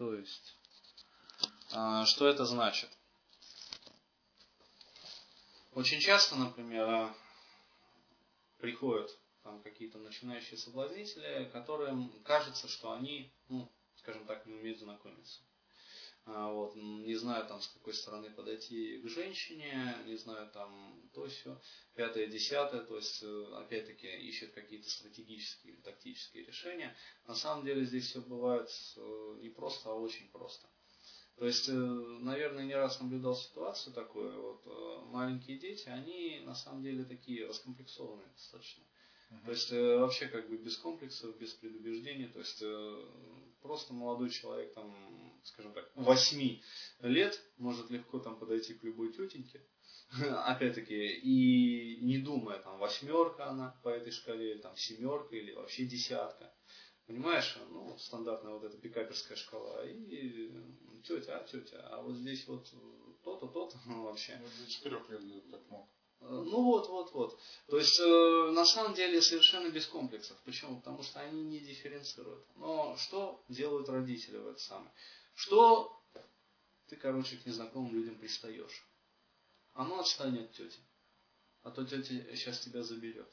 То есть, а, что это значит? Очень часто, например, приходят там какие-то начинающие соблазнители, которым кажется, что они, ну, скажем так, не умеют знакомиться. А, вот, не знаю там с какой стороны подойти к женщине, не знаю там то все, пятое, десятое, то есть э, опять-таки ищет какие-то стратегические или тактические решения. На самом деле здесь все бывает э, не просто, а очень просто. То есть, э, наверное, не раз наблюдал ситуацию такую, вот маленькие дети, они на самом деле такие раскомплексованные достаточно. То есть вообще как бы без комплексов, без предубеждений, то есть просто молодой человек, там, скажем так, 8 лет может легко там подойти к любой тетеньке, опять-таки, и не думая, там, восьмерка она по этой шкале, или там семерка, или вообще десятка. Понимаешь, ну, стандартная вот эта пикаперская шкала. И тетя, а тетя, а вот здесь вот то-то, то-то вообще. Ну, до четырех лет так мог. Ну вот, вот, вот. То есть, э, на самом деле, совершенно без комплексов. Почему? Потому что они не дифференцируют. Но что делают родители в это самое? Что ты, короче, к незнакомым людям пристаешь? А ну отстань от тети. А то тетя сейчас тебя заберет.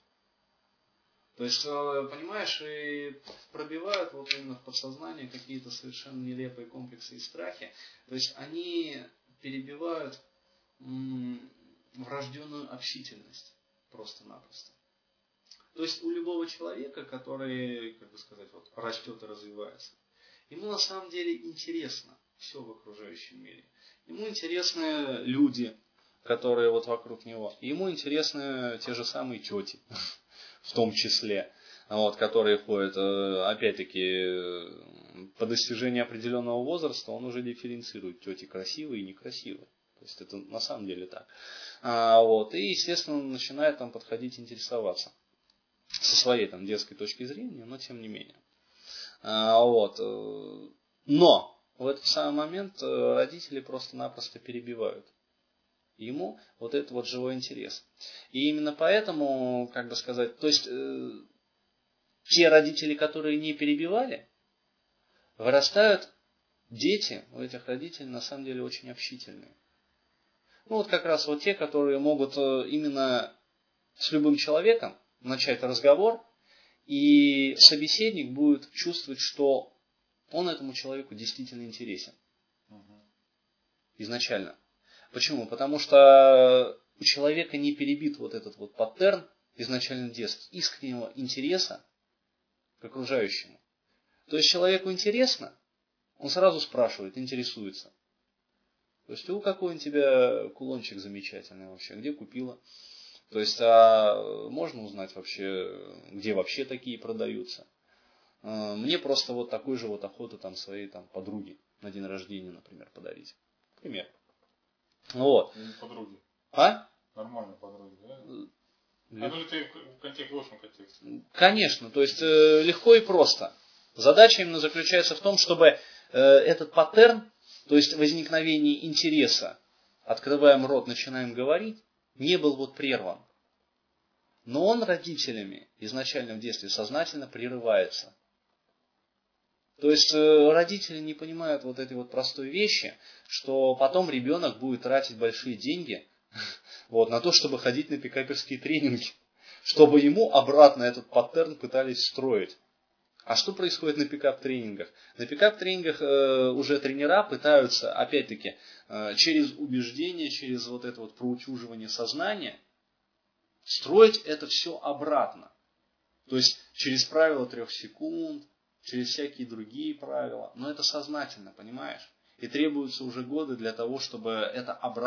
То есть, э, понимаешь, и пробивают вот именно в подсознание какие-то совершенно нелепые комплексы и страхи. То есть, они перебивают врожденную общительность просто-напросто. То есть у любого человека, который, как бы сказать, вот, растет и развивается, ему на самом деле интересно все в окружающем мире. Ему интересны люди, которые вот вокруг него. Ему интересны те же самые тети, в том числе, вот, которые ходят, э, опять-таки, по достижении определенного возраста он уже дифференцирует тети красивые и некрасивые. То есть это на самом деле так. А, вот, и, естественно, начинает там подходить, интересоваться. Со своей там детской точки зрения, но тем не менее. А, вот. Э, но в этот самый момент э, родители просто-напросто перебивают ему вот этот вот живой интерес. И именно поэтому, как бы сказать, то есть э, те родители, которые не перебивали, вырастают дети у этих родителей на самом деле очень общительные. Ну вот как раз вот те, которые могут именно с любым человеком начать разговор, и собеседник будет чувствовать, что он этому человеку действительно интересен. Изначально. Почему? Потому что у человека не перебит вот этот вот паттерн изначально детства, искреннего интереса к окружающему. То есть человеку интересно, он сразу спрашивает, интересуется. То есть, у какой у тебя кулончик замечательный вообще, где купила? То есть, а можно узнать вообще, где вообще такие продаются? А, мне просто вот такой же вот охота там своей там подруге на день рождения, например, подарить. Пример. Вот. Подруги. А? Нормально подруги, да? А ну ты в контексте, в общем контексте. Конечно, то есть э, легко и просто. Задача именно заключается в том, чтобы э, этот паттерн то есть возникновение интереса, открываем рот, начинаем говорить, не был вот прерван. Но он родителями изначально в детстве сознательно прерывается. То есть э, родители не понимают вот этой вот простой вещи, что потом ребенок будет тратить большие деньги вот, на то, чтобы ходить на пикаперские тренинги, чтобы ему обратно этот паттерн пытались строить. А что происходит на пикап-тренингах? На пикап-тренингах э, уже тренера пытаются, опять-таки, э, через убеждение, через вот это вот проутюживание сознания, строить это все обратно. То есть через правило трех секунд, через всякие другие правила. Но это сознательно, понимаешь? И требуются уже годы для того, чтобы это обратно